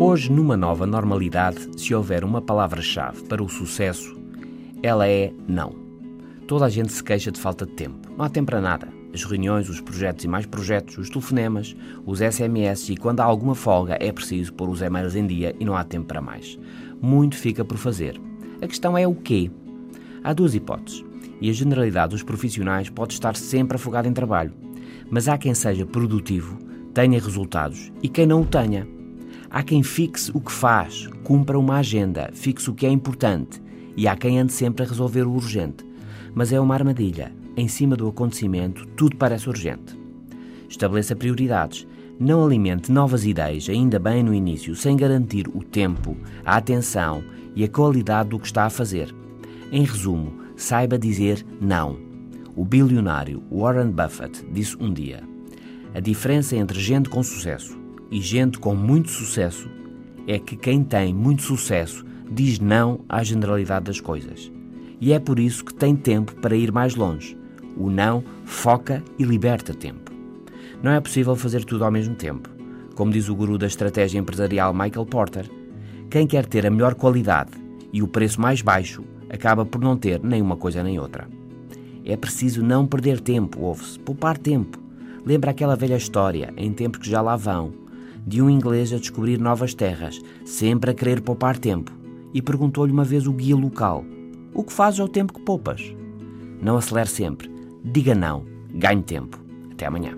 Hoje, numa nova normalidade, se houver uma palavra-chave para o sucesso, ela é não. Toda a gente se queixa de falta de tempo. Não há tempo para nada. As reuniões, os projetos e mais projetos, os telefonemas, os SMS e quando há alguma folga é preciso pôr os e-mails em dia e não há tempo para mais. Muito fica por fazer. A questão é o quê? Há duas hipóteses. E a generalidade dos profissionais pode estar sempre afogada em trabalho. Mas há quem seja produtivo, tenha resultados e quem não o tenha. Há quem fixe o que faz, cumpra uma agenda, fixe o que é importante, e há quem ande sempre a resolver o urgente. Mas é uma armadilha. Em cima do acontecimento, tudo parece urgente. Estabeleça prioridades. Não alimente novas ideias, ainda bem no início, sem garantir o tempo, a atenção e a qualidade do que está a fazer. Em resumo, saiba dizer não. O bilionário Warren Buffett disse um dia: A diferença entre gente com sucesso e gente com muito sucesso é que quem tem muito sucesso diz não à generalidade das coisas. E é por isso que tem tempo para ir mais longe. O não foca e liberta tempo. Não é possível fazer tudo ao mesmo tempo. Como diz o guru da estratégia empresarial Michael Porter, quem quer ter a melhor qualidade e o preço mais baixo acaba por não ter nem uma coisa nem outra. É preciso não perder tempo, ouve-se, poupar tempo. Lembra aquela velha história, em tempos que já lá vão, de um inglês a descobrir novas terras, sempre a querer poupar tempo, e perguntou-lhe uma vez o guia local: O que fazes ao tempo que poupas? Não acelere sempre, diga não, ganhe tempo. Até amanhã.